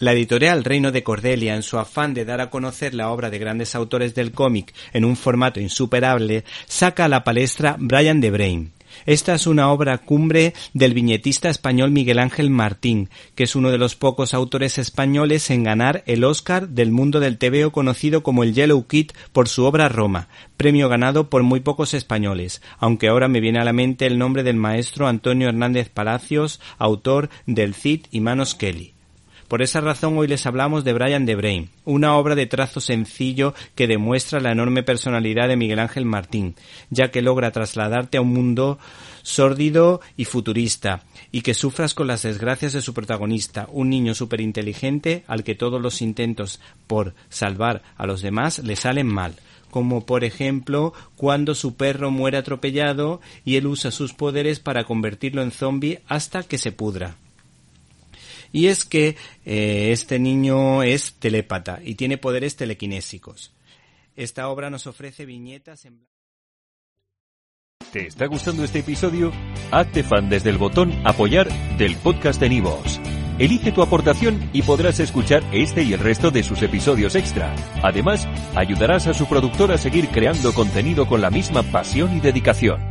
La editorial Reino de Cordelia, en su afán de dar a conocer la obra de grandes autores del cómic en un formato insuperable, saca a la palestra Brian de Brain. Esta es una obra cumbre del viñetista español Miguel Ángel Martín, que es uno de los pocos autores españoles en ganar el Oscar del mundo del tebeo conocido como el Yellow Kid por su obra Roma, premio ganado por muy pocos españoles, aunque ahora me viene a la mente el nombre del maestro Antonio Hernández Palacios, autor del Cid y Manos Kelly. Por esa razón hoy les hablamos de Brian de Brain, una obra de trazo sencillo que demuestra la enorme personalidad de Miguel Ángel Martín, ya que logra trasladarte a un mundo sórdido y futurista, y que sufras con las desgracias de su protagonista, un niño superinteligente al que todos los intentos por salvar a los demás le salen mal como por ejemplo cuando su perro muere atropellado y él usa sus poderes para convertirlo en zombie hasta que se pudra. Y es que eh, este niño es telépata y tiene poderes telequinésicos. Esta obra nos ofrece viñetas en... ¿Te está gustando este episodio? Hazte fan desde el botón apoyar del podcast de Nivos. Elige tu aportación y podrás escuchar este y el resto de sus episodios extra. Además, ayudarás a su productor a seguir creando contenido con la misma pasión y dedicación.